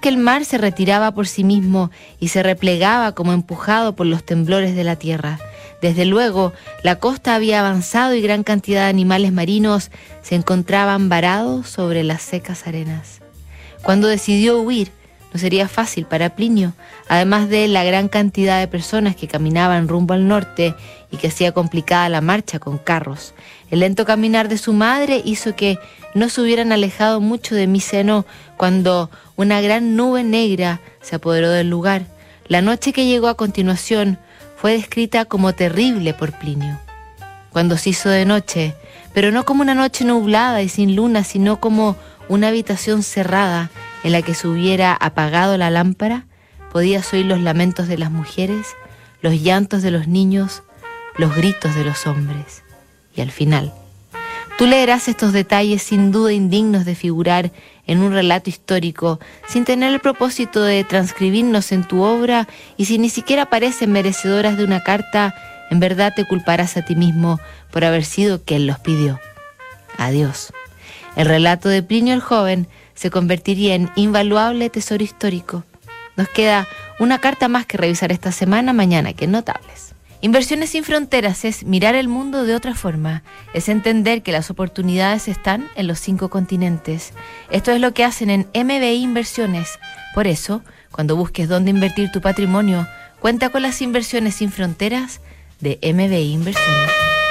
Que el mar se retiraba por sí mismo y se replegaba como empujado por los temblores de la tierra. Desde luego, la costa había avanzado y gran cantidad de animales marinos se encontraban varados sobre las secas arenas. Cuando decidió huir, no sería fácil para Plinio, además de la gran cantidad de personas que caminaban rumbo al norte y que hacía complicada la marcha con carros. El lento caminar de su madre hizo que no se hubieran alejado mucho de mi seno cuando una gran nube negra se apoderó del lugar. La noche que llegó a continuación fue descrita como terrible por Plinio. Cuando se hizo de noche, pero no como una noche nublada y sin luna, sino como una habitación cerrada en la que se hubiera apagado la lámpara, podías oír los lamentos de las mujeres, los llantos de los niños, los gritos de los hombres. Y al final, tú leerás estos detalles sin duda indignos de figurar en un relato histórico, sin tener el propósito de transcribirnos en tu obra y si ni siquiera parecen merecedoras de una carta, en verdad te culparás a ti mismo por haber sido quien los pidió. Adiós. El relato de Plinio el Joven se convertiría en invaluable tesoro histórico. Nos queda una carta más que revisar esta semana, mañana, que notables. Inversiones sin fronteras es mirar el mundo de otra forma, es entender que las oportunidades están en los cinco continentes. Esto es lo que hacen en MBI Inversiones. Por eso, cuando busques dónde invertir tu patrimonio, cuenta con las inversiones sin fronteras de MBI Inversiones.